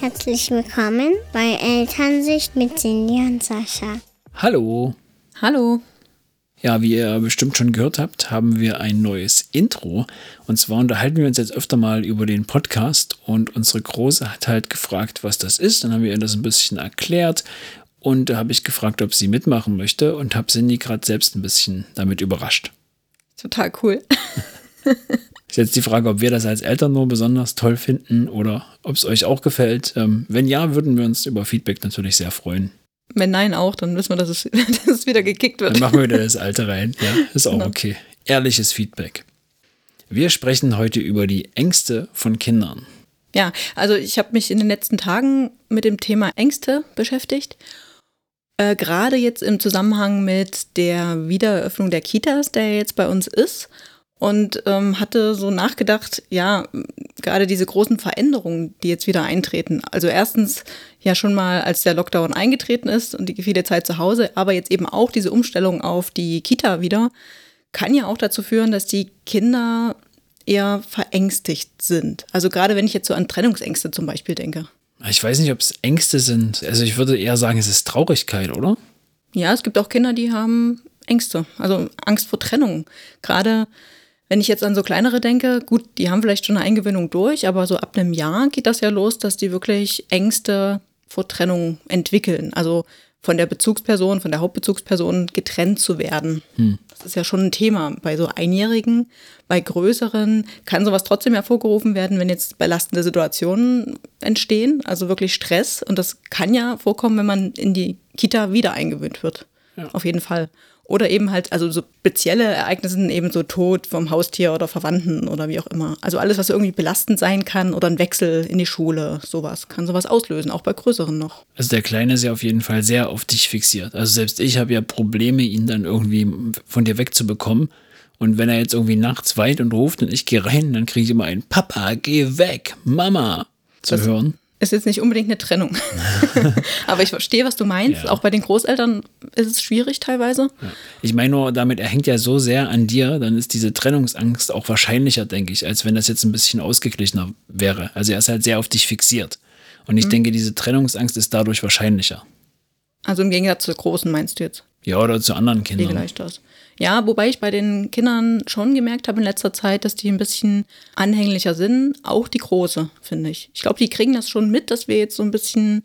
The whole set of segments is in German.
Herzlich willkommen bei Elternsicht mit Cindy und Sascha. Hallo. Hallo. Ja, wie ihr bestimmt schon gehört habt, haben wir ein neues Intro. Und zwar unterhalten wir uns jetzt öfter mal über den Podcast und unsere Große hat halt gefragt, was das ist. Dann haben wir ihr das ein bisschen erklärt und da habe ich gefragt, ob sie mitmachen möchte und habe Cindy gerade selbst ein bisschen damit überrascht. Total cool. Ist jetzt die Frage, ob wir das als Eltern nur besonders toll finden oder ob es euch auch gefällt. Ähm, wenn ja, würden wir uns über Feedback natürlich sehr freuen. Wenn nein auch, dann wissen wir, dass es, dass es wieder gekickt wird. Dann machen wir wieder das Alte rein. Ja, ist auch genau. okay. Ehrliches Feedback. Wir sprechen heute über die Ängste von Kindern. Ja, also ich habe mich in den letzten Tagen mit dem Thema Ängste beschäftigt. Äh, Gerade jetzt im Zusammenhang mit der Wiedereröffnung der Kitas, der jetzt bei uns ist und ähm, hatte so nachgedacht, ja, gerade diese großen Veränderungen, die jetzt wieder eintreten. Also erstens ja schon mal, als der Lockdown eingetreten ist und die viele Zeit zu Hause, aber jetzt eben auch diese Umstellung auf die Kita wieder, kann ja auch dazu führen, dass die Kinder eher verängstigt sind. Also gerade wenn ich jetzt so an Trennungsängste zum Beispiel denke. Ich weiß nicht, ob es Ängste sind. Also ich würde eher sagen, es ist Traurigkeit, oder? Ja, es gibt auch Kinder, die haben Ängste, also Angst vor Trennung. Gerade wenn ich jetzt an so kleinere denke, gut, die haben vielleicht schon eine Eingewöhnung durch, aber so ab einem Jahr geht das ja los, dass die wirklich Ängste vor Trennung entwickeln. Also von der Bezugsperson, von der Hauptbezugsperson getrennt zu werden. Hm. Das ist ja schon ein Thema. Bei so Einjährigen, bei Größeren kann sowas trotzdem hervorgerufen werden, wenn jetzt belastende Situationen entstehen, also wirklich Stress. Und das kann ja vorkommen, wenn man in die Kita wieder eingewöhnt wird. Ja. Auf jeden Fall. Oder eben halt, also so spezielle Ereignisse, eben so Tod vom Haustier oder Verwandten oder wie auch immer. Also alles, was irgendwie belastend sein kann oder ein Wechsel in die Schule, sowas, kann sowas auslösen, auch bei größeren noch. Also der Kleine ist ja auf jeden Fall sehr auf dich fixiert. Also selbst ich habe ja Probleme, ihn dann irgendwie von dir wegzubekommen. Und wenn er jetzt irgendwie nachts weit und ruft und ich gehe rein, dann kriege ich immer ein Papa, geh weg, Mama zu das, hören ist jetzt nicht unbedingt eine Trennung. Aber ich verstehe, was du meinst. Ja. Auch bei den Großeltern ist es schwierig teilweise. Ja. Ich meine nur, damit er hängt ja so sehr an dir, dann ist diese Trennungsangst auch wahrscheinlicher, denke ich, als wenn das jetzt ein bisschen ausgeglichener wäre. Also er ist halt sehr auf dich fixiert. Und ich mhm. denke, diese Trennungsangst ist dadurch wahrscheinlicher. Also im Gegensatz zur Großen meinst du jetzt? Ja, oder zu anderen Kindern. Vielleicht das. Ja, wobei ich bei den Kindern schon gemerkt habe in letzter Zeit, dass die ein bisschen anhänglicher sind. Auch die Große, finde ich. Ich glaube, die kriegen das schon mit, dass wir jetzt so ein bisschen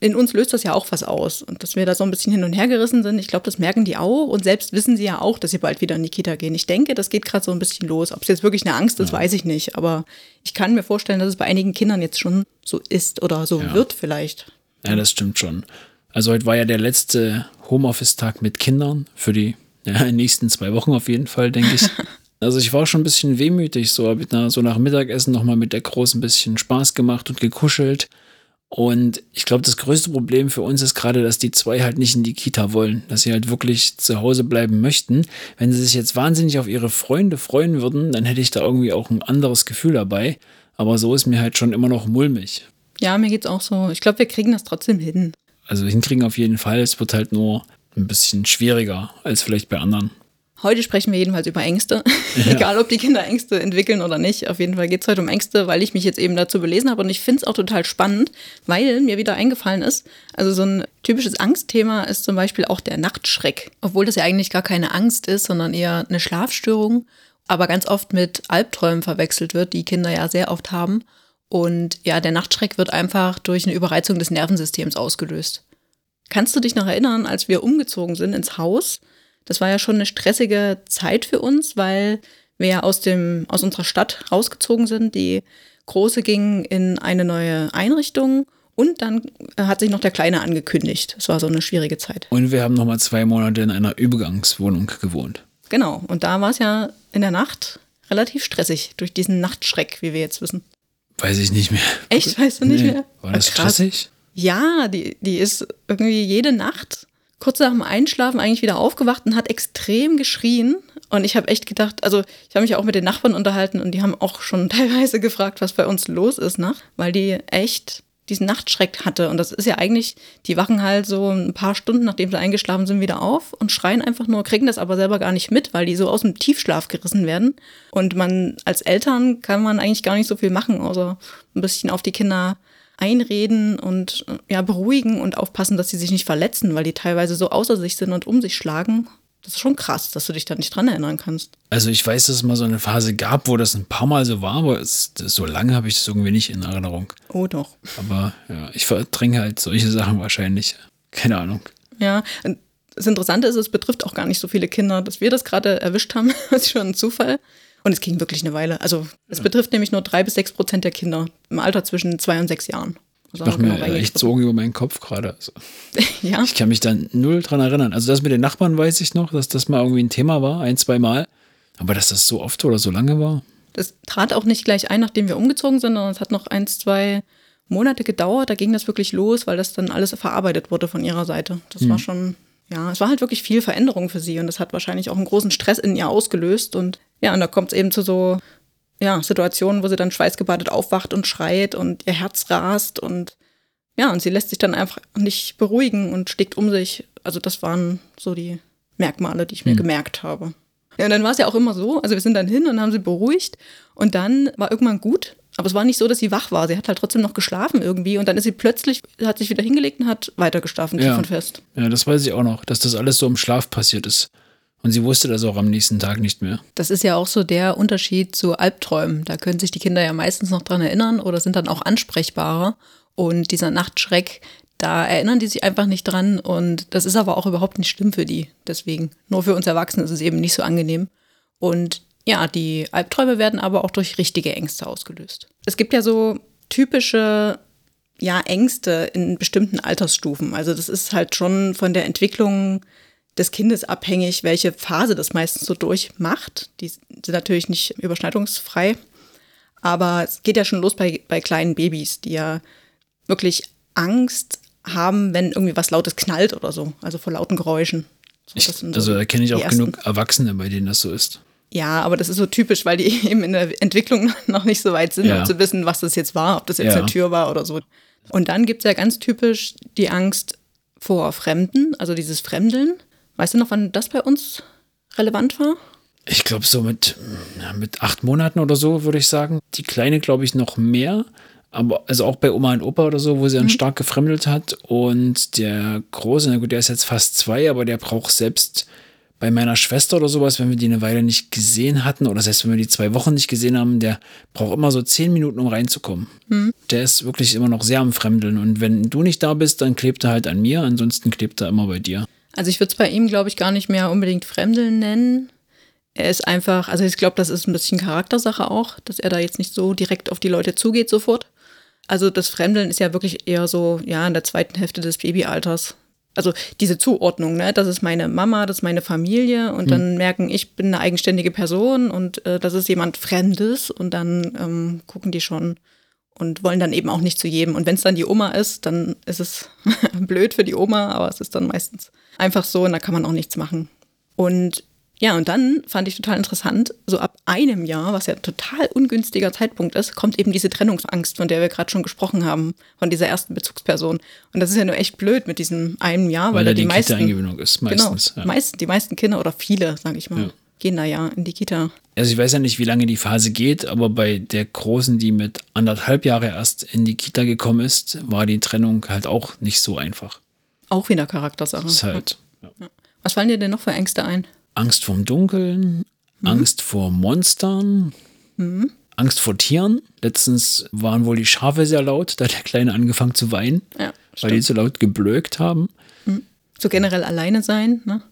in uns löst das ja auch was aus. Und dass wir da so ein bisschen hin und her gerissen sind, ich glaube, das merken die auch. Und selbst wissen sie ja auch, dass sie bald wieder in die Kita gehen. Ich denke, das geht gerade so ein bisschen los. Ob es jetzt wirklich eine Angst ist, ja. weiß ich nicht. Aber ich kann mir vorstellen, dass es bei einigen Kindern jetzt schon so ist oder so ja. wird vielleicht. Ja, das stimmt schon. Also heute war ja der letzte Homeoffice-Tag mit Kindern für die ja, in den nächsten zwei Wochen auf jeden Fall, denke ich. Also ich war schon ein bisschen wehmütig, so, so nach Mittagessen nochmal mit der Großen ein bisschen Spaß gemacht und gekuschelt. Und ich glaube, das größte Problem für uns ist gerade, dass die zwei halt nicht in die Kita wollen, dass sie halt wirklich zu Hause bleiben möchten. Wenn sie sich jetzt wahnsinnig auf ihre Freunde freuen würden, dann hätte ich da irgendwie auch ein anderes Gefühl dabei. Aber so ist mir halt schon immer noch mulmig. Ja, mir geht's auch so. Ich glaube, wir kriegen das trotzdem hin. Also hinkriegen auf jeden Fall. Es wird halt nur ein bisschen schwieriger als vielleicht bei anderen. Heute sprechen wir jedenfalls über Ängste. Ja. Egal, ob die Kinder Ängste entwickeln oder nicht. Auf jeden Fall geht es heute um Ängste, weil ich mich jetzt eben dazu belesen habe. Und ich finde es auch total spannend, weil mir wieder eingefallen ist, also so ein typisches Angstthema ist zum Beispiel auch der Nachtschreck. Obwohl das ja eigentlich gar keine Angst ist, sondern eher eine Schlafstörung. Aber ganz oft mit Albträumen verwechselt wird, die Kinder ja sehr oft haben. Und ja, der Nachtschreck wird einfach durch eine Überreizung des Nervensystems ausgelöst. Kannst du dich noch erinnern, als wir umgezogen sind ins Haus? Das war ja schon eine stressige Zeit für uns, weil wir ja aus, dem, aus unserer Stadt rausgezogen sind. Die Große ging in eine neue Einrichtung und dann hat sich noch der Kleine angekündigt. Das war so eine schwierige Zeit. Und wir haben nochmal zwei Monate in einer Übergangswohnung gewohnt. Genau, und da war es ja in der Nacht relativ stressig durch diesen Nachtschreck, wie wir jetzt wissen. Weiß ich nicht mehr. Echt? Weißt du nicht nee. mehr? War das stressig? Ja, die, die ist irgendwie jede Nacht kurz nach dem Einschlafen eigentlich wieder aufgewacht und hat extrem geschrien. Und ich habe echt gedacht, also ich habe mich auch mit den Nachbarn unterhalten und die haben auch schon teilweise gefragt, was bei uns los ist, ne? weil die echt diesen Nachtschreck hatte. Und das ist ja eigentlich, die wachen halt so ein paar Stunden, nachdem sie eingeschlafen sind, wieder auf und schreien einfach nur, kriegen das aber selber gar nicht mit, weil die so aus dem Tiefschlaf gerissen werden. Und man als Eltern kann man eigentlich gar nicht so viel machen, außer ein bisschen auf die Kinder einreden und ja, beruhigen und aufpassen, dass sie sich nicht verletzen, weil die teilweise so außer sich sind und um sich schlagen. Das ist schon krass, dass du dich da nicht dran erinnern kannst. Also ich weiß, dass es mal so eine Phase gab, wo das ein paar Mal so war, aber es, so lange habe ich das irgendwie nicht in Erinnerung. Oh doch. Aber ja, ich verdränge halt solche Sachen wahrscheinlich. Keine Ahnung. Ja, das Interessante ist, es betrifft auch gar nicht so viele Kinder, dass wir das gerade erwischt haben. Das ist schon ein Zufall. Und es ging wirklich eine Weile. Also es betrifft nämlich nur drei bis sechs Prozent der Kinder im Alter zwischen zwei und sechs Jahren. Also Ich mache mir wir echt. Sorgen über meinen Kopf gerade. Also, Ja, ich kann mich da null dran erinnern. Also das mit den Nachbarn weiß ich noch, dass das mal irgendwie ein Thema war, ein, zwei Mal. Aber dass das so oft oder so lange war, das trat auch nicht gleich ein, nachdem wir umgezogen sind, sondern es hat noch eins, zwei Monate gedauert. Da ging das wirklich los, weil das dann alles verarbeitet wurde von ihrer Seite. Das war schon, ja, es war halt wirklich viel Veränderung für sie und das hat wahrscheinlich auch einen großen Stress in ihr ausgelöst. Und ja, und da kommt es eben zu so ja, Situationen, wo sie dann schweißgebadet aufwacht und schreit und ihr Herz rast und ja, und sie lässt sich dann einfach nicht beruhigen und schlägt um sich. Also das waren so die Merkmale, die ich mir gemerkt habe. Ja, und dann war es ja auch immer so, also wir sind dann hin und haben sie beruhigt und dann war irgendwann gut, aber es war nicht so, dass sie wach war. Sie hat halt trotzdem noch geschlafen irgendwie und dann ist sie plötzlich, hat sich wieder hingelegt und hat weiter geschlafen, tief Ja. und fest. ja, das weiß ich auch noch, dass das alles so im Schlaf passiert ist. Und sie wusste das auch am nächsten Tag nicht mehr. Das ist ja auch so der Unterschied zu Albträumen. Da können sich die Kinder ja meistens noch dran erinnern oder sind dann auch ansprechbarer. Und dieser Nachtschreck, da erinnern die sich einfach nicht dran. Und das ist aber auch überhaupt nicht schlimm für die. Deswegen, nur für uns Erwachsene ist es eben nicht so angenehm. Und ja, die Albträume werden aber auch durch richtige Ängste ausgelöst. Es gibt ja so typische ja, Ängste in bestimmten Altersstufen. Also das ist halt schon von der Entwicklung des Kindes abhängig, welche Phase das meistens so durchmacht. Die sind natürlich nicht überschneidungsfrei, aber es geht ja schon los bei, bei kleinen Babys, die ja wirklich Angst haben, wenn irgendwie was Lautes knallt oder so, also vor lauten Geräuschen. So, Ich, so also da kenne ich auch ersten. genug Erwachsene, bei denen das so ist. Ja, aber das ist so typisch, weil die eben in der Entwicklung noch nicht so weit sind, Ja. um zu wissen, was das jetzt war, ob das jetzt Ja. eine Tür war oder so. Und dann gibt es ja ganz typisch die Angst vor Fremden, also dieses Fremdeln. Weißt du noch, wann das bei uns relevant war? Ich glaube, so mit, ja, mit acht Monaten oder so, würde ich sagen. Die Kleine, glaube ich, noch mehr. Aber also auch bei Oma und Opa oder so, wo sie dann stark gefremdelt hat. Und der Große, na gut, der ist jetzt fast zwei, aber der braucht selbst bei meiner Schwester oder sowas, wenn wir die eine Weile nicht gesehen hatten, oder selbst wenn wir die zwei Wochen nicht gesehen haben, der braucht immer so zehn Minuten, um reinzukommen. Der ist wirklich immer noch sehr am Fremdeln. Und wenn du nicht da bist, dann klebt er halt an mir, ansonsten klebt er immer bei dir. Also ich würde es bei ihm, glaube ich, gar nicht mehr unbedingt Fremdeln nennen. Er ist einfach, also ich glaube, das ist ein bisschen Charaktersache auch, dass er da jetzt nicht so direkt auf die Leute zugeht sofort. Also das Fremdeln ist ja wirklich eher so, ja, in der zweiten Hälfte des Babyalters. Also diese Zuordnung, ne, das ist meine Mama, das ist meine Familie und dann merken, ich bin eine eigenständige Person und äh, das ist jemand Fremdes und dann ähm, gucken die schon und wollen dann eben auch nicht zu jedem. Und wenn es dann die Oma ist, dann ist es blöd für die Oma, aber es ist dann meistens einfach so und da kann man auch nichts machen. Und ja, und dann fand ich total interessant, so ab einem Jahr, was ja ein total ungünstiger Zeitpunkt ist, kommt eben diese Trennungsangst, von der wir gerade schon gesprochen haben, von dieser ersten Bezugsperson. Und das ist ja nur echt blöd mit diesem einem Jahr, weil, Weil da die die meisten, Kita-Eingewöhnung ist, meistens. genau, ja. meist, die meisten Kinder oder viele, sage ich mal, Ja. gehen da ja in die Kita. Also ich weiß ja nicht, wie lange die Phase geht, aber bei der Großen, die mit anderthalb Jahre erst in die Kita gekommen ist, war die Trennung halt auch nicht so einfach. Auch wieder Charaktersache. Ist halt ja. Was fallen dir denn noch für Ängste ein? Angst vorm Dunkeln, Angst vor Monstern, Angst vor Tieren. Letztens waren wohl die Schafe sehr laut, da hat der Kleine angefangen zu weinen, Ja, weil die so laut geblökt haben. So generell alleine sein, ne?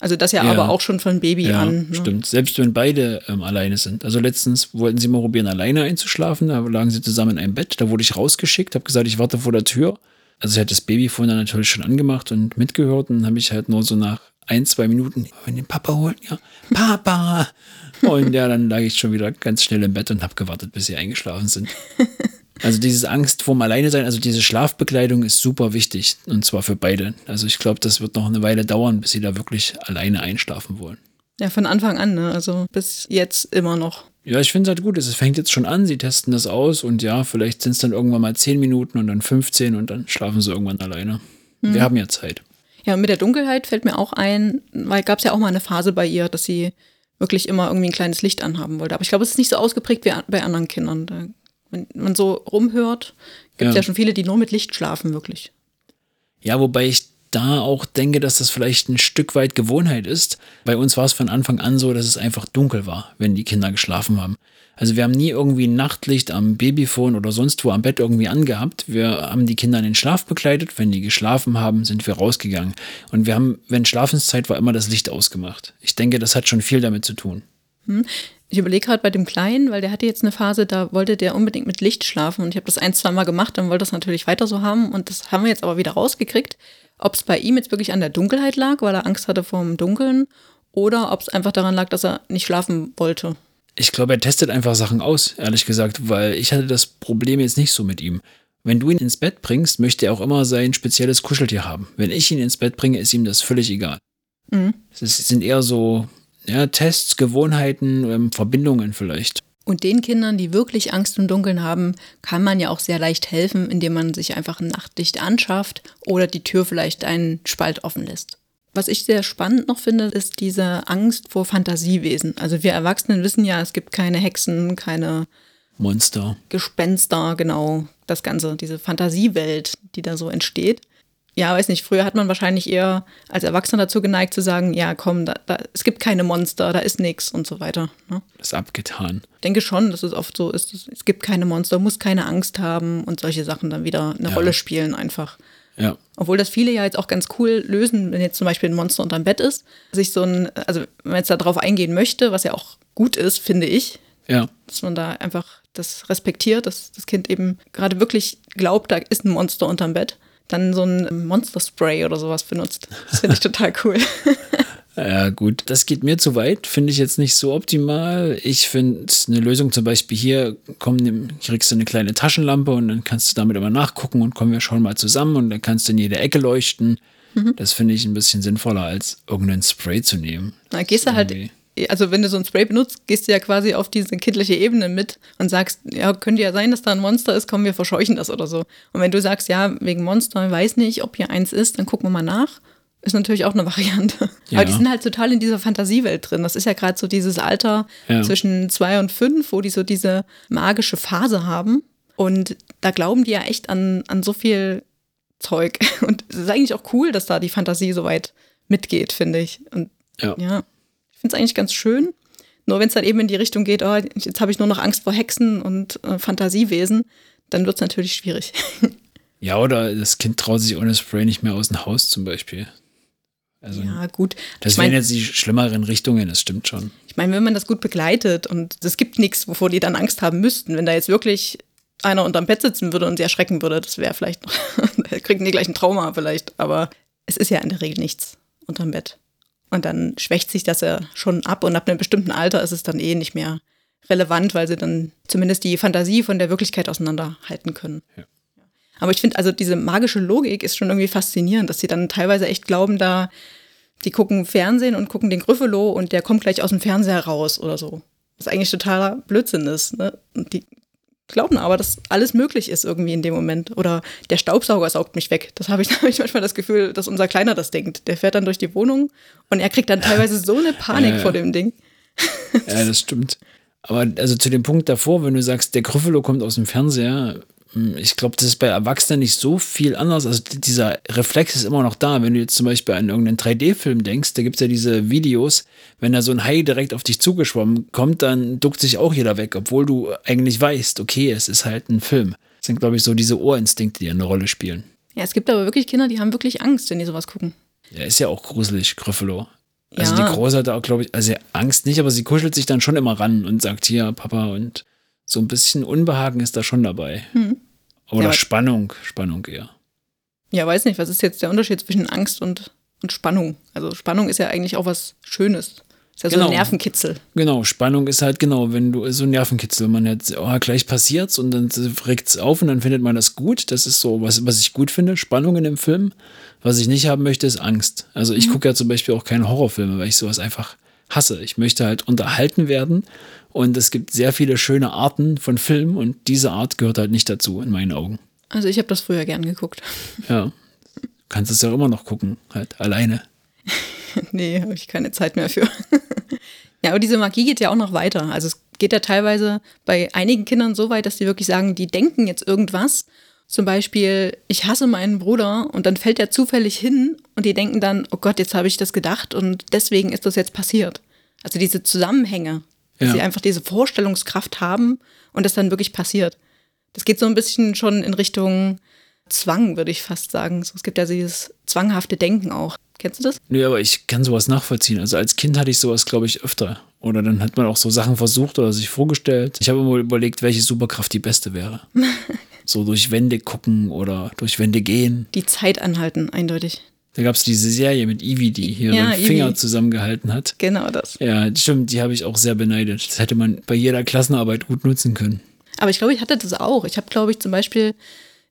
Also das ja, Ja. aber auch schon von Baby Ja, an. Ne? stimmt. Selbst wenn beide ähm, alleine sind. Also letztens wollten sie mal probieren, alleine einzuschlafen. Da lagen sie zusammen in einem Bett. Da wurde ich rausgeschickt, habe gesagt, ich warte vor der Tür. Also ich hatte das Babyphone dann natürlich schon angemacht und mitgehört. Und dann habe ich halt nur so nach ein, zwei Minuten, wenn den Papa holen, ja, Papa. Und ja, dann lag ich schon wieder ganz schnell im Bett und habe gewartet, bis sie eingeschlafen sind. Also diese Angst vorm Alleine sein, also diese Schlafbekleidung ist super wichtig und zwar für beide. Also ich glaube, das wird noch eine Weile dauern, bis sie da wirklich alleine einschlafen wollen. Ja, von Anfang an, ne? Also bis jetzt immer noch. Ja, ich finde es halt gut. Es fängt jetzt schon an, sie testen das aus und ja, vielleicht sind es dann irgendwann mal 10 Minuten und dann 15 und dann schlafen sie irgendwann alleine. Wir haben ja Zeit. Ja, und mit der Dunkelheit fällt mir auch ein, weil gab es ja auch mal eine Phase bei ihr, dass sie wirklich immer irgendwie ein kleines Licht anhaben wollte. Aber ich glaube, es ist nicht so ausgeprägt wie bei anderen Kindern. Da Wenn man so rumhört, gibt es Ja. ja schon viele, die nur mit Licht schlafen, wirklich. Ja, wobei ich da auch denke, dass das vielleicht ein Stück weit Gewohnheit ist. Bei uns war es von Anfang an so, dass es einfach dunkel war, wenn die Kinder geschlafen haben. Also wir haben nie irgendwie Nachtlicht am Babyphone oder sonst wo am Bett irgendwie angehabt. Wir haben die Kinder in den Schlaf begleitet. Wenn die geschlafen haben, sind wir rausgegangen. Und wir haben, wenn Schlafenszeit war, immer das Licht ausgemacht. Ich denke, das hat schon viel damit zu tun. Ich überlege gerade bei dem Kleinen, weil der hatte jetzt eine Phase, da wollte der unbedingt mit Licht schlafen und ich habe das ein, zwei Mal gemacht, dann wollte das natürlich weiter so haben und das haben wir jetzt aber wieder rausgekriegt. Ob es bei ihm jetzt wirklich an der Dunkelheit lag, weil er Angst hatte vor dem Dunkeln oder ob es einfach daran lag, dass er nicht schlafen wollte. Ich glaube, er testet einfach Sachen aus, ehrlich gesagt, weil ich hatte das Problem jetzt nicht so mit ihm. Wenn du ihn ins Bett bringst, möchte er auch immer sein spezielles Kuscheltier haben. Wenn ich ihn ins Bett bringe, ist ihm das völlig egal. Mhm. Es sind eher so ja, Tests, Gewohnheiten, ähm, Verbindungen vielleicht. Und den Kindern, die wirklich Angst im Dunkeln haben, kann man ja auch sehr leicht helfen, indem man sich einfach ein Nachtlicht anschafft oder die Tür vielleicht einen Spalt offen lässt. Was ich sehr spannend noch finde, ist diese Angst vor Fantasiewesen. Also wir Erwachsenen wissen ja, es gibt keine Hexen, keine Monster. Gespenster, genau, das Ganze, diese Fantasiewelt, die da so entsteht. Ja, weiß nicht, früher hat man wahrscheinlich eher als Erwachsener dazu geneigt zu sagen, ja, komm, da, da, es gibt keine Monster, da ist nichts und so weiter. Ne? Das ist abgetan. Ich denke schon, dass es oft so ist, es gibt keine Monster, muss keine Angst haben und solche Sachen dann wieder eine Ja. Rolle spielen einfach. Ja. Obwohl das viele ja jetzt auch ganz cool lösen, wenn jetzt zum Beispiel ein Monster unterm Bett ist, sich so ein, also wenn man jetzt da drauf eingehen möchte, was ja auch gut ist, finde ich, Ja. dass man da einfach das respektiert, dass das Kind eben gerade wirklich glaubt, da ist ein Monster unterm Bett, dann so ein Monster-Spray oder sowas benutzt. Das finde ich total cool. Ja, gut. Das geht mir zu weit, finde ich jetzt nicht so optimal. Ich finde eine Lösung zum Beispiel hier, komm, kriegst du eine kleine Taschenlampe und dann kannst du damit immer nachgucken und kommen wir schon mal zusammen und dann kannst du in jede Ecke leuchten. Das finde ich ein bisschen sinnvoller, als irgendeinen Spray zu nehmen. Da gehst du halt. Also wenn du so ein Spray benutzt, gehst du ja quasi auf diese kindliche Ebene mit und sagst, ja, könnte ja sein, dass da ein Monster ist, komm, wir verscheuchen das oder so. Und wenn du sagst, ja, wegen Monster, weiß nicht, ob hier eins ist, dann gucken wir mal nach. Ist natürlich auch eine Variante. Ja. Aber die sind halt total in dieser Fantasiewelt drin. Das ist ja gerade so dieses Alter Ja. zwischen zwei und fünf, wo die so diese magische Phase haben. Und da glauben die ja echt an, an so viel Zeug. Und es ist eigentlich auch cool, dass da die Fantasie so weit mitgeht, finde ich. Und Ja. ja, ich finde es eigentlich ganz schön. Nur wenn es dann eben in die Richtung geht, oh, jetzt habe ich nur noch Angst vor Hexen und äh, Fantasiewesen, dann wird es natürlich schwierig. Ja, oder das Kind traut sich ohne Spray nicht mehr aus dem Haus zum Beispiel. Also, ja, gut. das ich wären meine, jetzt die schlimmeren Richtungen, das stimmt schon. ich mein, wenn man das gut begleitet und es gibt nichts, wovor die dann Angst haben müssten, wenn da jetzt wirklich einer unterm Bett sitzen würde und sie erschrecken würde, das wäre vielleicht noch, da kriegen die gleich ein Trauma vielleicht, aber es ist ja in der Regel nichts unterm Bett. Und dann schwächt sich das ja schon ab und ab einem bestimmten Alter ist es dann eh nicht mehr relevant, weil sie dann zumindest die Fantasie von der Wirklichkeit auseinanderhalten können. Ja. Aber ich finde, also diese magische Logik ist schon irgendwie faszinierend, dass sie dann teilweise echt glauben, da die gucken Fernsehen und gucken den Gryffalo und der kommt gleich aus dem Fernseher raus oder so. Was eigentlich totaler Blödsinn ist. Ne? Und die glauben aber, dass alles möglich ist irgendwie in dem Moment. Oder der Staubsauger saugt mich weg. Das habe ich, hab ich manchmal das Gefühl, dass unser Kleiner das denkt. Der fährt dann durch die Wohnung und er kriegt dann teilweise so eine Panik Ja, vor dem Ding. Ja, das stimmt. Aber also zu dem Punkt davor, wenn du sagst, der Gryffalo kommt aus dem Fernseher, ich glaube, das ist bei Erwachsenen nicht so viel anders. Also dieser Reflex ist immer noch da. Wenn du jetzt zum Beispiel an irgendeinen 3D-Film denkst, da gibt es ja diese Videos, wenn da so ein Hai direkt auf dich zugeschwommen kommt, dann duckt sich auch jeder weg, obwohl du eigentlich weißt, okay, es ist halt ein Film. Das sind, glaube ich, so diese Ohrinstinkte, die eine Rolle spielen. Ja, es gibt aber wirklich Kinder, die haben wirklich Angst, wenn die sowas gucken. Ja, ist ja auch gruselig, Gryffalo. Also Ja. die Große hat da auch, glaube ich, also Angst nicht, aber sie kuschelt sich dann schon immer ran und sagt, hier, Papa, und so ein bisschen Unbehagen ist da schon dabei. Oder. Ja, Spannung, Spannung eher. Ja, weiß nicht, was ist jetzt der Unterschied zwischen Angst und, und Spannung? Also Spannung ist ja eigentlich auch was Schönes. Ist ja so Genau. ein Nervenkitzel. Genau, Spannung ist halt genau, wenn du so ein Nervenkitzel, man jetzt, oh, gleich passiert's und dann regt's auf und dann findet man das gut. Das ist so, was, was ich gut finde, Spannung in dem Film. Was ich nicht haben möchte, ist Angst. Also ich gucke ja zum Beispiel auch keine Horrorfilme, weil ich sowas einfach hasse. Ich möchte halt unterhalten werden und es gibt sehr viele schöne Arten von Filmen und diese Art gehört halt nicht dazu, in meinen Augen. Also ich habe das früher gern geguckt. Ja. Kannst es ja immer noch gucken, halt alleine. nee, habe ich keine Zeit mehr für. ja, aber diese Magie geht ja auch noch weiter. Also es geht ja teilweise bei einigen Kindern so weit, dass die wirklich sagen, die denken jetzt irgendwas. Zum Beispiel, ich hasse meinen Bruder und dann fällt er zufällig hin und die denken dann, oh Gott, jetzt habe ich das gedacht und deswegen ist das jetzt passiert. Also diese Zusammenhänge, dass Ja. sie einfach diese Vorstellungskraft haben und das dann wirklich passiert. Das geht so ein bisschen schon in Richtung Zwang, würde ich fast sagen. So, es gibt ja dieses zwanghafte Denken auch. Kennst du das? Nee, aber ich kann sowas nachvollziehen. Also als Kind hatte ich sowas, glaube ich, öfter. Oder dann hat man auch so Sachen versucht oder sich vorgestellt. Ich habe immer überlegt, welche Superkraft die beste wäre. so durch Wände gucken oder durch Wände gehen. Die Zeit anhalten, eindeutig. Da gab es diese Serie mit Ivy, die hier Ja, den Finger Ivy. zusammengehalten hat. Genau das. Ja, stimmt, die habe ich auch sehr beneidet. Das hätte man bei jeder Klassenarbeit gut nutzen können. Aber ich glaube, ich hatte das auch. Ich habe, glaube ich, zum Beispiel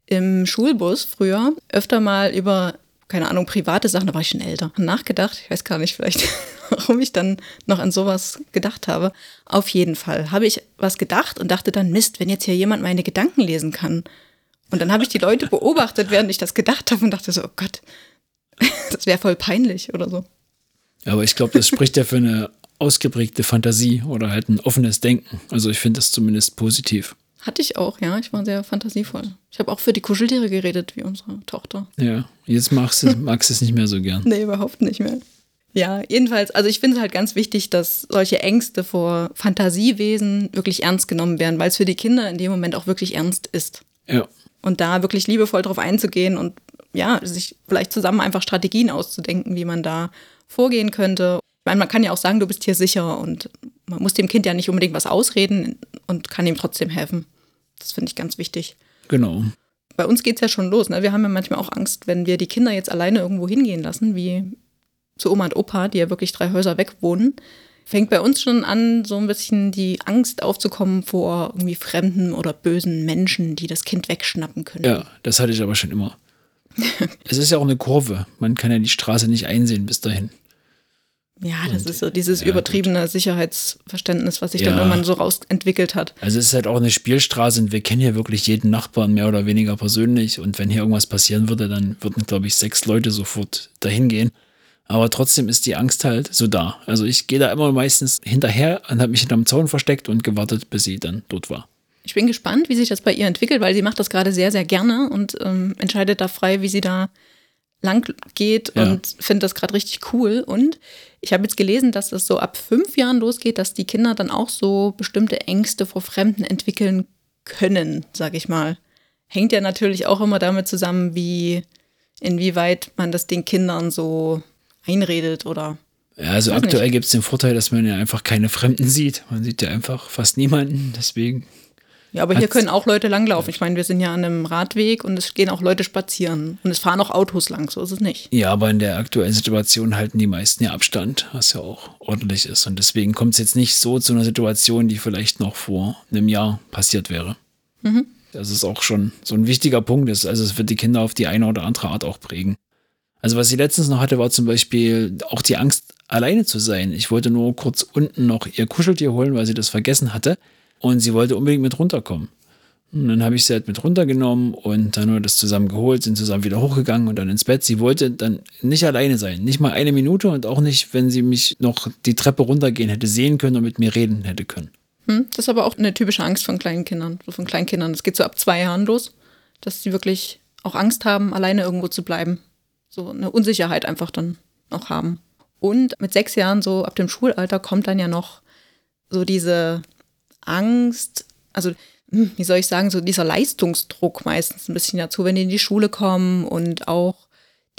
im Schulbus früher öfter mal über, keine Ahnung, private Sachen, da war ich schon älter, nachgedacht. Ich weiß gar nicht vielleicht, warum ich dann noch an sowas gedacht habe. Auf jeden Fall habe ich was gedacht und dachte dann, Mist, wenn jetzt hier jemand meine Gedanken lesen kann. Und dann habe ich die Leute beobachtet, während ich das gedacht habe und dachte so, oh Gott, das wäre voll peinlich oder so. Aber ich glaube, das spricht ja für eine ausgeprägte Fantasie oder halt ein offenes Denken. Also ich finde das zumindest positiv. Hatte ich auch, ja. Ich war sehr fantasievoll. Ich habe auch für die Kuscheltiere geredet, wie unsere Tochter. Ja, jetzt magst du magst es nicht mehr so gern. Nee, überhaupt nicht mehr. Ja, jedenfalls, also ich finde es halt ganz wichtig, dass solche Ängste vor Fantasiewesen wirklich ernst genommen werden, weil es für die Kinder in dem Moment auch wirklich ernst ist. Ja, Und da wirklich liebevoll drauf einzugehen und ja, sich vielleicht zusammen einfach Strategien auszudenken, wie man da vorgehen könnte. Ich meine, man kann ja auch sagen, du bist hier sicher und man muss dem Kind ja nicht unbedingt was ausreden und kann ihm trotzdem helfen. Das finde ich ganz wichtig. genau. Bei uns geht es ja schon los. Ne? Wir haben ja manchmal auch Angst, wenn wir die Kinder jetzt alleine irgendwo hingehen lassen, wie zu Oma und Opa, die ja wirklich drei Häuser weg wohnen. Fängt bei uns schon an, so ein bisschen die Angst aufzukommen vor irgendwie fremden oder bösen Menschen, die das Kind wegschnappen können. Ja, das hatte ich aber schon immer. es ist ja auch eine Kurve. Man kann ja die Straße nicht einsehen bis dahin. Ja, das Und- ist so dieses ja, übertriebene Sicherheitsverständnis, was sich dann Ja. irgendwann so rausentwickelt hat. Also es ist halt auch eine Spielstraße und wir kennen hier wirklich jeden Nachbarn mehr oder weniger persönlich. Und wenn hier irgendwas passieren würde, dann würden, glaube ich, sechs Leute sofort dahin gehen. Aber trotzdem ist die Angst halt so da. Also ich gehe da immer meistens hinterher und habe mich hinterm Zaun versteckt und gewartet, bis sie dann dort war. Ich bin gespannt, wie sich das bei ihr entwickelt, weil sie macht das gerade sehr, sehr gerne und ähm, entscheidet da frei, wie sie da lang geht Ja. und finde das gerade richtig cool. Und ich habe jetzt gelesen, dass es so ab fünf Jahren losgeht, dass die Kinder dann auch so bestimmte Ängste vor Fremden entwickeln können, sage ich mal. Hängt ja natürlich auch immer damit zusammen, wie inwieweit man das den Kindern so einredet oder Ja, also aktuell gibt es den Vorteil, dass man ja einfach keine Fremden sieht. Man sieht ja einfach fast niemanden. Deswegen, Ja, aber hier können auch Leute langlaufen. Ich meine, wir sind ja an einem Radweg und es gehen auch Leute spazieren. Und es fahren auch Autos lang, so ist es nicht. ja, aber in der aktuellen Situation halten die meisten ja Abstand, was ja auch ordentlich ist. Und deswegen kommt es jetzt nicht so zu einer Situation, die vielleicht noch vor einem Jahr passiert wäre. Das ist auch schon so ein wichtiger Punkt. Ist. Also es wird die Kinder auf die eine oder andere Art auch prägen. Also was sie letztens noch hatte, war zum Beispiel auch die Angst, alleine zu sein. Ich wollte nur kurz unten noch ihr Kuscheltier holen, weil sie das vergessen hatte. Und sie wollte unbedingt mit runterkommen. Und dann habe ich sie halt mit runtergenommen und dann wir das zusammen geholt, sind zusammen wieder hochgegangen und dann ins Bett. Sie wollte dann nicht alleine sein. Nicht mal eine Minute und auch nicht, wenn sie mich noch die Treppe runtergehen hätte sehen können und mit mir reden hätte können. Hm? Das ist aber auch eine typische Angst von kleinen Kindern, von Kleinkindern. Das geht so ab zwei Jahren los, dass sie wirklich auch Angst haben, alleine irgendwo zu bleiben. So eine Unsicherheit einfach dann auch haben. Und mit sechs Jahren, so ab dem Schulalter, kommt dann ja noch so diese Angst, also hm, wie soll ich sagen, so dieser Leistungsdruck meistens ein bisschen dazu, wenn die in die Schule kommen und auch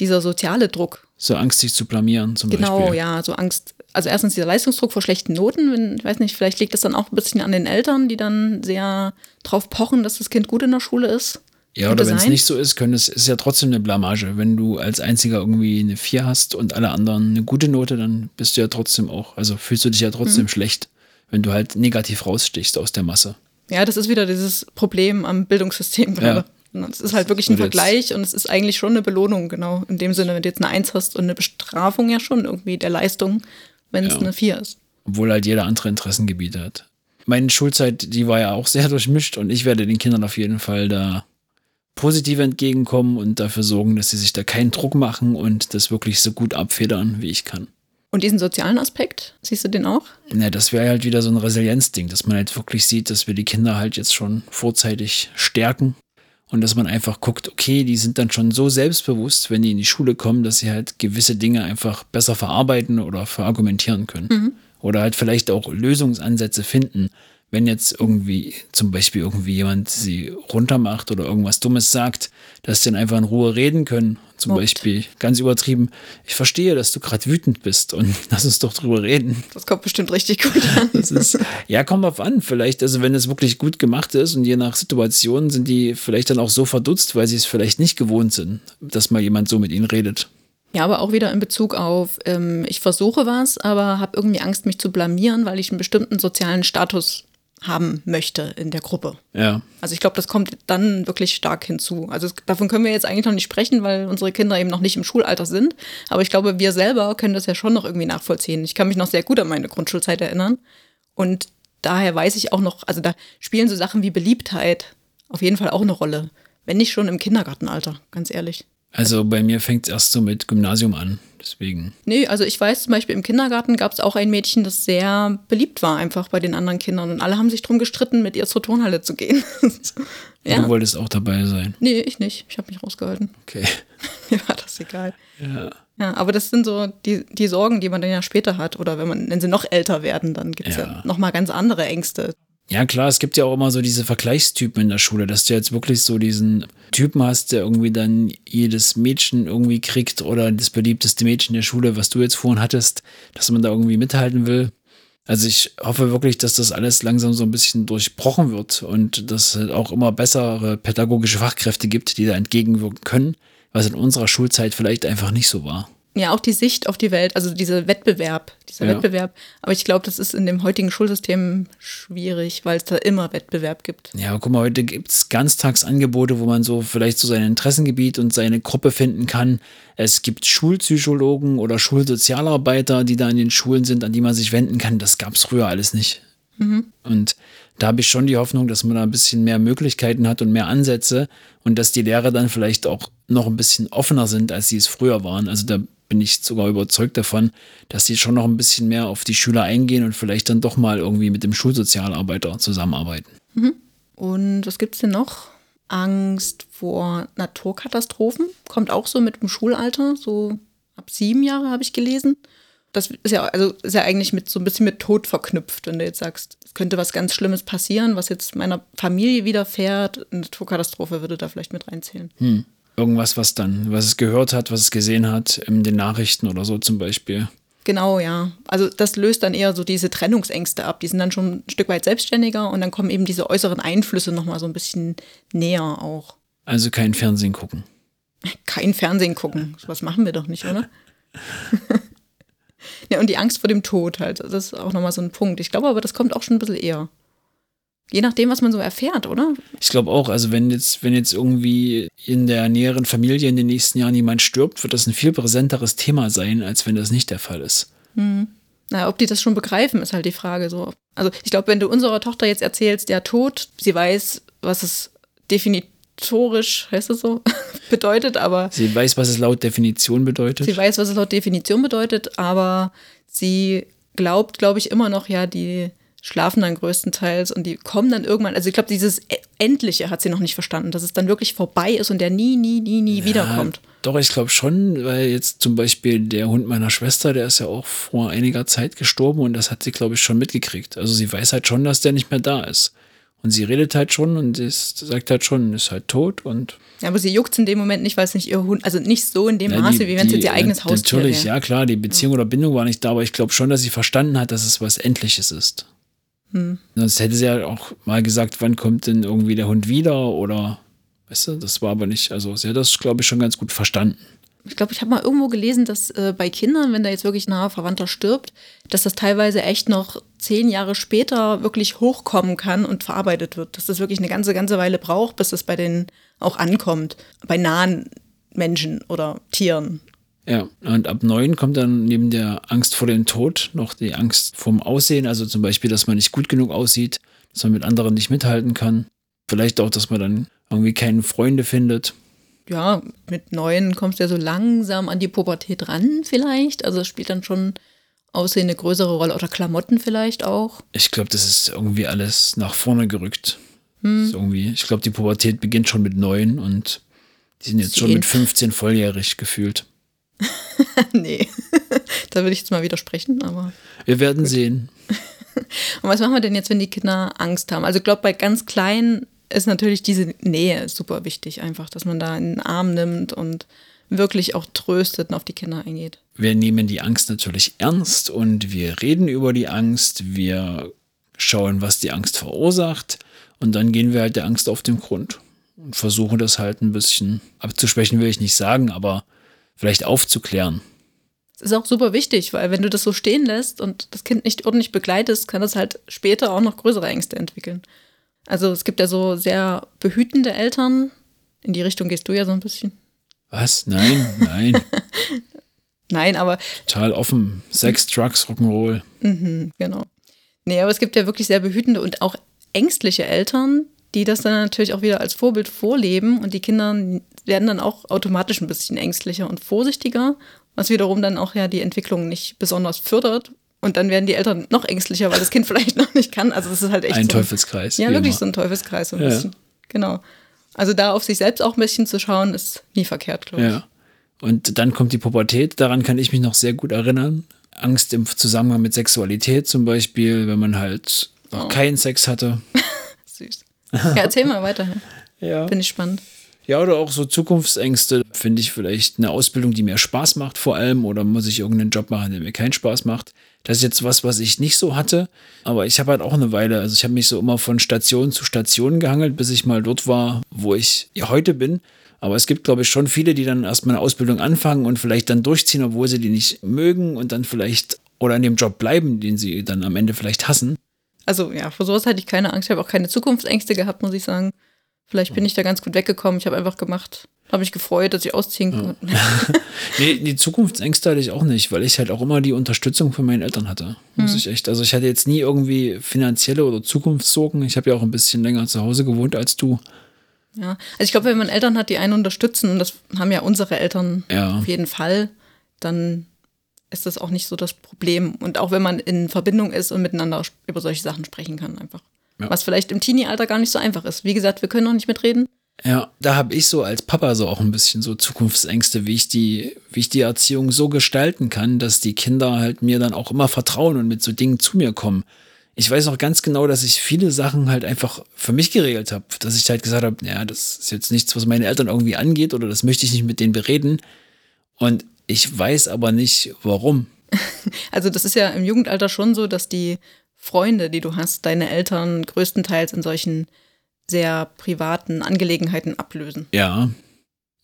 dieser soziale Druck, So Angst, sich zu blamieren zum Genau, Beispiel. ja, so Angst. Also erstens dieser Leistungsdruck vor schlechten Noten, wenn, ich weiß nicht, vielleicht liegt das dann auch ein bisschen an den Eltern, die dann sehr drauf pochen, dass das Kind gut in der Schule ist. Ja, Könnte oder wenn es nicht so ist, können es ist ja trotzdem eine Blamage. Wenn du als einziger irgendwie eine 4 hast und alle anderen eine gute Note, dann bist du ja trotzdem auch, also fühlst du dich ja trotzdem Mhm. schlecht, wenn du halt negativ rausstichst aus der Masse. Ja, das ist wieder dieses Problem am Bildungssystem gerade. Es ist halt wirklich ein Vergleich und es ist eigentlich schon eine Belohnung, genau. In dem Sinne, wenn du jetzt eine Eins hast und eine Bestrafung ja schon irgendwie der Leistung, wenn es Ja. eine Vier ist. Obwohl halt jeder andere Interessengebiete hat. Meine Schulzeit, die war ja auch sehr durchmischt und ich werde den Kindern auf jeden Fall da positiv entgegenkommen und dafür sorgen, dass sie sich da keinen Druck machen und das wirklich so gut abfedern, wie ich kann. Und diesen sozialen Aspekt, siehst du den auch? Ja, das wäre halt wieder so ein Resilienzding, dass man halt wirklich sieht, dass wir die Kinder halt jetzt schon vorzeitig stärken und dass man einfach guckt, okay, die sind dann schon so selbstbewusst, wenn die in die Schule kommen, dass sie halt gewisse Dinge einfach besser verarbeiten oder verargumentieren können. Mhm. Oder halt vielleicht auch Lösungsansätze finden, wenn jetzt irgendwie zum Beispiel irgendwie jemand sie runtermacht oder irgendwas Dummes sagt, dass sie dann einfach in Ruhe reden können. Zum Mobbt. Beispiel ganz übertrieben, ich verstehe, dass du gerade wütend bist und lass uns doch drüber reden. Das kommt bestimmt richtig gut an. Ist, ja, kommt auf an. Vielleicht, also wenn es wirklich gut gemacht ist und je nach Situation sind die vielleicht dann auch so verdutzt, weil sie es vielleicht nicht gewohnt sind, dass mal jemand so mit ihnen redet. Ja, aber auch wieder in Bezug auf, ähm, ich versuche was, aber habe irgendwie Angst, mich zu blamieren, weil ich einen bestimmten sozialen Status haben möchte in der Gruppe. Ja. Also ich glaube, das kommt dann wirklich stark hinzu. Also davon können wir jetzt eigentlich noch nicht sprechen, weil unsere Kinder eben noch nicht im Schulalter sind. Aber ich glaube, wir selber können das ja schon noch irgendwie nachvollziehen. Ich kann mich noch sehr gut an meine Grundschulzeit erinnern. Und daher weiß ich auch noch, also da spielen so Sachen wie Beliebtheit auf jeden Fall auch eine Rolle. Wenn nicht schon im Kindergartenalter, ganz ehrlich. Also bei mir fängt es erst so mit Gymnasium an, deswegen. Nee, also ich weiß zum Beispiel im Kindergarten gab es auch ein Mädchen, das sehr beliebt war einfach bei den anderen Kindern und alle haben sich drum gestritten, mit ihr zur Turnhalle zu gehen. ja. Du wolltest auch dabei sein? Nee, ich nicht. Ich habe mich rausgehalten. Okay. Mir war das egal. Ja. Ja, aber das sind so die, die Sorgen, die man dann ja später hat. Oder wenn man, wenn sie noch älter werden, dann gibt es ja. ja nochmal ganz andere Ängste. Ja, klar, es gibt ja auch immer so diese Vergleichstypen in der Schule, dass du jetzt wirklich so diesen Typen hast, der irgendwie dann jedes Mädchen irgendwie kriegt oder das beliebteste Mädchen der Schule, was du jetzt vorhin hattest, dass man da irgendwie mithalten will. Also ich hoffe wirklich, dass das alles langsam so ein bisschen durchbrochen wird und dass es auch immer bessere pädagogische Fachkräfte gibt, die da entgegenwirken können, was in unserer Schulzeit vielleicht einfach nicht so war ja auch die Sicht auf die Welt, also dieser Wettbewerb, dieser ja. Wettbewerb. Aber ich glaube, das ist in dem heutigen Schulsystem schwierig, weil es da immer Wettbewerb gibt. Ja, aber guck mal, heute gibt es Ganztagsangebote, wo man so vielleicht so sein Interessengebiet und seine Gruppe finden kann. Es gibt Schulpsychologen oder Schulsozialarbeiter, die da in den Schulen sind, an die man sich wenden kann. Das gab es früher alles nicht. Mhm. Und da habe ich schon die Hoffnung, dass man da ein bisschen mehr Möglichkeiten hat und mehr Ansätze und dass die Lehrer dann vielleicht auch noch ein bisschen offener sind, als sie es früher waren. Also da bin ich sogar überzeugt davon, dass sie schon noch ein bisschen mehr auf die Schüler eingehen und vielleicht dann doch mal irgendwie mit dem Schulsozialarbeiter zusammenarbeiten. Mhm. Und was gibt es denn noch? Angst vor Naturkatastrophen kommt auch so mit dem Schulalter, so ab sieben Jahre habe ich gelesen. Das ist ja, also ist ja eigentlich mit so ein bisschen mit Tod verknüpft, wenn du jetzt sagst, es könnte was ganz Schlimmes passieren, was jetzt meiner Familie widerfährt. Eine Naturkatastrophe würde da vielleicht mit reinzählen. Hm irgendwas, was dann, was es gehört hat, was es gesehen hat, in den Nachrichten oder so zum Beispiel. Genau, ja. Also das löst dann eher so diese Trennungsängste ab. Die sind dann schon ein Stück weit selbstständiger und dann kommen eben diese äußeren Einflüsse nochmal so ein bisschen näher auch. Also kein Fernsehen gucken. Kein Fernsehen gucken. Was machen wir doch nicht, oder? ja, und die Angst vor dem Tod halt. Das ist auch nochmal so ein Punkt. Ich glaube aber, das kommt auch schon ein bisschen eher. Je nachdem, was man so erfährt, oder? Ich glaube auch, also wenn jetzt, wenn jetzt irgendwie in der näheren Familie in den nächsten Jahren jemand stirbt, wird das ein viel präsenteres Thema sein, als wenn das nicht der Fall ist. Hm. Na, ob die das schon begreifen, ist halt die Frage so. Also ich glaube, wenn du unserer Tochter jetzt erzählst, der Tod, sie weiß, was es definitorisch, heißt es so, bedeutet, aber. Sie weiß, was es laut Definition bedeutet. Sie weiß, was es laut Definition bedeutet, aber sie glaubt, glaube ich, immer noch, ja, die schlafen dann größtenteils und die kommen dann irgendwann, also ich glaube, dieses e-, Endliche hat sie noch nicht verstanden, dass es dann wirklich vorbei ist und der nie, nie, nie, nie ja, wiederkommt. Doch, ich glaube schon, weil jetzt zum Beispiel der Hund meiner Schwester, der ist ja auch vor einiger Zeit gestorben und das hat sie, glaube ich, schon mitgekriegt. Also sie weiß halt schon, dass der nicht mehr da ist. Und sie redet halt schon und ist, sagt halt schon, ist halt tot und. Ja, aber sie juckt in dem Moment nicht, weil es nicht ihr Hund, also nicht so in dem ja, Maße, die, wie wenn es jetzt ihr eigenes Haus wäre. Natürlich, ja klar, die Beziehung ja. oder Bindung war nicht da, aber ich glaube schon, dass sie verstanden hat, dass es was Endliches ist. Hm. Sonst hätte sie ja auch mal gesagt, wann kommt denn irgendwie der Hund wieder oder, weißt du, das war aber nicht, also sie hat das, glaube ich, schon ganz gut verstanden. Ich glaube, ich habe mal irgendwo gelesen, dass äh, bei Kindern, wenn da jetzt wirklich ein naher Verwandter stirbt, dass das teilweise echt noch zehn Jahre später wirklich hochkommen kann und verarbeitet wird. Dass das wirklich eine ganze, ganze Weile braucht, bis das bei denen auch ankommt. Bei nahen Menschen oder Tieren. Ja, und ab neun kommt dann neben der Angst vor dem Tod noch die Angst vorm Aussehen, also zum Beispiel, dass man nicht gut genug aussieht, dass man mit anderen nicht mithalten kann. Vielleicht auch, dass man dann irgendwie keine Freunde findet. Ja, mit neun kommst du ja so langsam an die Pubertät ran, vielleicht. Also es spielt dann schon Aussehen eine größere Rolle oder Klamotten vielleicht auch. Ich glaube, das ist irgendwie alles nach vorne gerückt. Hm. irgendwie, ich glaube, die Pubertät beginnt schon mit neun und die sind jetzt Zehn. schon mit 15 volljährig gefühlt. nee, da würde ich jetzt mal widersprechen, aber. Wir werden gut. sehen. Und was machen wir denn jetzt, wenn die Kinder Angst haben? Also ich glaube, bei ganz kleinen ist natürlich diese Nähe super wichtig, einfach, dass man da in den Arm nimmt und wirklich auch tröstet und auf die Kinder eingeht. Wir nehmen die Angst natürlich ernst und wir reden über die Angst, wir schauen, was die Angst verursacht und dann gehen wir halt der Angst auf den Grund und versuchen das halt ein bisschen abzusprechen, will ich nicht sagen, aber vielleicht aufzuklären. Das ist auch super wichtig, weil wenn du das so stehen lässt und das Kind nicht ordentlich begleitest, kann das halt später auch noch größere Ängste entwickeln. Also es gibt ja so sehr behütende Eltern. In die Richtung gehst du ja so ein bisschen. Was? Nein, nein. nein, aber. Total offen. Sex, Drugs, Rock'n'Roll. Mhm, genau. Nee, aber es gibt ja wirklich sehr behütende und auch ängstliche Eltern, die das dann natürlich auch wieder als Vorbild vorleben und die Kinder werden dann auch automatisch ein bisschen ängstlicher und vorsichtiger, was wiederum dann auch ja die Entwicklung nicht besonders fördert. Und dann werden die Eltern noch ängstlicher, weil das Kind vielleicht noch nicht kann. Also es ist halt echt ein so Teufelskreis. Ja, wirklich immer. so ein Teufelskreis so ein ja. bisschen. Genau. Also da auf sich selbst auch ein bisschen zu schauen, ist nie verkehrt, glaube ich. Ja. Und dann kommt die Pubertät, daran kann ich mich noch sehr gut erinnern. Angst im Zusammenhang mit Sexualität zum Beispiel, wenn man halt noch oh. keinen Sex hatte. Ja, erzähl mal weiter. Ja. Finde ich spannend. Ja, oder auch so Zukunftsängste. Finde ich vielleicht eine Ausbildung, die mir Spaß macht, vor allem, oder muss ich irgendeinen Job machen, der mir keinen Spaß macht. Das ist jetzt was, was ich nicht so hatte. Aber ich habe halt auch eine Weile, also ich habe mich so immer von Station zu Station gehangelt, bis ich mal dort war, wo ich heute bin. Aber es gibt, glaube ich, schon viele, die dann erstmal eine Ausbildung anfangen und vielleicht dann durchziehen, obwohl sie die nicht mögen und dann vielleicht oder in dem Job bleiben, den sie dann am Ende vielleicht hassen. Also ja, vor sowas hatte ich keine Angst. Ich habe auch keine Zukunftsängste gehabt, muss ich sagen. Vielleicht bin ich da ganz gut weggekommen. Ich habe einfach gemacht, habe mich gefreut, dass ich ausziehen konnte. nee, die Zukunftsängste hatte ich auch nicht, weil ich halt auch immer die Unterstützung von meinen Eltern hatte. Muss hm. ich echt. Also ich hatte jetzt nie irgendwie finanzielle oder Zukunftssorgen. Ich habe ja auch ein bisschen länger zu Hause gewohnt als du. Ja, also ich glaube, wenn man Eltern hat, die einen unterstützen, und das haben ja unsere Eltern ja. auf jeden Fall, dann ist das auch nicht so das Problem. Und auch wenn man in Verbindung ist und miteinander über solche Sachen sprechen kann, einfach. Ja. Was vielleicht im Teenie-Alter gar nicht so einfach ist. Wie gesagt, wir können noch nicht mitreden. Ja, da habe ich so als Papa so auch ein bisschen so Zukunftsängste, wie ich die, wie ich die Erziehung so gestalten kann, dass die Kinder halt mir dann auch immer vertrauen und mit so Dingen zu mir kommen. Ich weiß auch ganz genau, dass ich viele Sachen halt einfach für mich geregelt habe, dass ich halt gesagt habe, ja, das ist jetzt nichts, was meine Eltern irgendwie angeht oder das möchte ich nicht mit denen bereden. Und ich weiß aber nicht, warum. Also das ist ja im Jugendalter schon so, dass die Freunde, die du hast, deine Eltern größtenteils in solchen sehr privaten Angelegenheiten ablösen. Ja.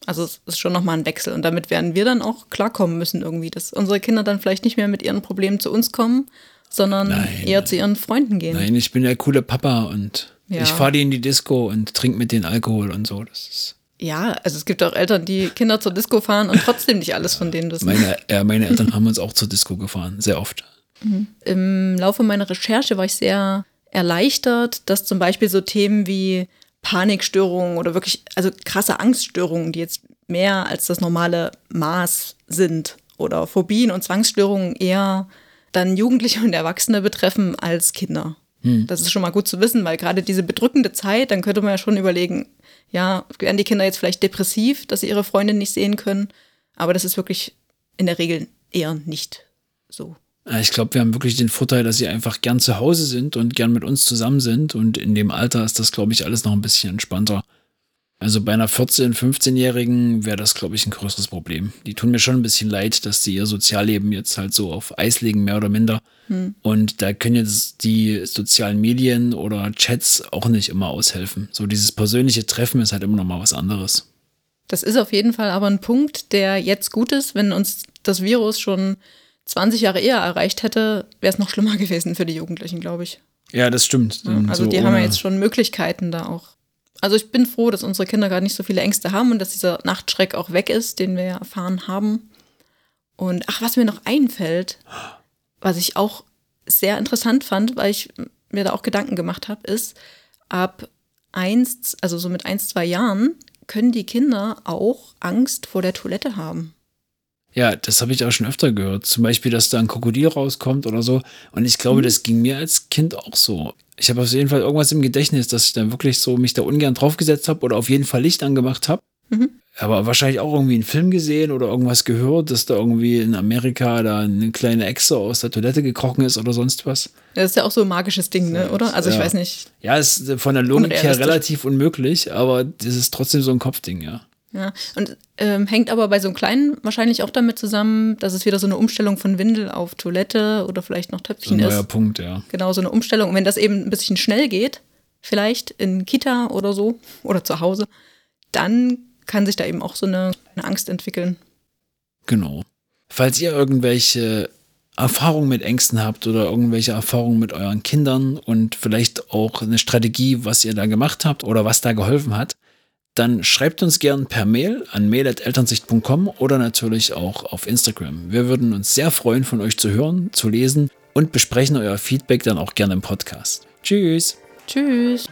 Also es ist schon nochmal ein Wechsel. Und damit werden wir dann auch klarkommen müssen irgendwie, dass unsere Kinder dann vielleicht nicht mehr mit ihren Problemen zu uns kommen, sondern nein, eher zu ihren Freunden gehen. Nein, ich bin der coole Papa und ja. ich fahre die in die Disco und trinke mit denen Alkohol und so. Das ist ja, also es gibt auch Eltern, die Kinder zur Disco fahren und trotzdem nicht alles von denen wissen. Meine, ja, meine Eltern haben uns auch zur Disco gefahren, sehr oft. Mhm. Im Laufe meiner Recherche war ich sehr erleichtert, dass zum Beispiel so Themen wie Panikstörungen oder wirklich, also krasse Angststörungen, die jetzt mehr als das normale Maß sind oder Phobien und Zwangsstörungen eher dann Jugendliche und Erwachsene betreffen als Kinder. Hm. Das ist schon mal gut zu wissen, weil gerade diese bedrückende Zeit, dann könnte man ja schon überlegen, ja, werden die Kinder jetzt vielleicht depressiv, dass sie ihre Freundin nicht sehen können, aber das ist wirklich in der Regel eher nicht so. Ich glaube, wir haben wirklich den Vorteil, dass sie einfach gern zu Hause sind und gern mit uns zusammen sind. Und in dem Alter ist das, glaube ich, alles noch ein bisschen entspannter. Also bei einer 14-, 15-Jährigen wäre das, glaube ich, ein größeres Problem. Die tun mir schon ein bisschen leid, dass die ihr Sozialleben jetzt halt so auf Eis legen, mehr oder minder. Hm. Und da können jetzt die sozialen Medien oder Chats auch nicht immer aushelfen. So dieses persönliche Treffen ist halt immer noch mal was anderes. Das ist auf jeden Fall aber ein Punkt, der jetzt gut ist, wenn uns das Virus schon 20 Jahre eher erreicht hätte, wäre es noch schlimmer gewesen für die Jugendlichen, glaube ich. Ja, das stimmt. Ja, also so die haben ja jetzt schon Möglichkeiten da auch. Also ich bin froh, dass unsere Kinder gar nicht so viele Ängste haben und dass dieser Nachtschreck auch weg ist, den wir ja erfahren haben. Und ach, was mir noch einfällt, was ich auch sehr interessant fand, weil ich mir da auch Gedanken gemacht habe, ist, ab eins, also so mit eins, zwei Jahren, können die Kinder auch Angst vor der Toilette haben. Ja, das habe ich auch schon öfter gehört. Zum Beispiel, dass da ein Krokodil rauskommt oder so. Und ich glaube, das ging mir als Kind auch so. Ich habe auf jeden Fall irgendwas im Gedächtnis, dass ich dann wirklich so mich da ungern draufgesetzt habe oder auf jeden Fall Licht angemacht habe. Aber wahrscheinlich auch irgendwie einen Film gesehen oder irgendwas gehört, dass da irgendwie in Amerika da eine kleine Echse aus der Toilette gekrochen ist oder sonst was. Das ist ja auch so ein magisches Ding, ne? oder? Also ich Ja. weiß nicht. Ja, ist von der Logik her relativ unmöglich, aber das ist trotzdem so ein Kopfding, ja. Ja. Und ähm, hängt aber bei so einem Kleinen wahrscheinlich auch damit zusammen, dass es wieder so eine Umstellung von Windel auf Toilette oder vielleicht noch So ein Töpfchen neuer ist. Punkt, ja. Genau, so eine Umstellung. Und wenn das eben ein bisschen schnell geht, vielleicht in Kita oder so oder zu Hause, dann kann sich da eben auch so eine, eine Angst entwickeln. Genau. Falls ihr irgendwelche Erfahrungen mit Ängsten habt oder irgendwelche Erfahrungen mit euren Kindern und vielleicht auch eine Strategie, was ihr da gemacht habt oder was da geholfen hat, dann schreibt uns gern per Mail an mail.elternsicht.com oder natürlich auch auf Instagram. Wir würden uns sehr freuen, von euch zu hören, zu lesen und besprechen euer Feedback dann auch gerne im Podcast. Tschüss! Tschüss.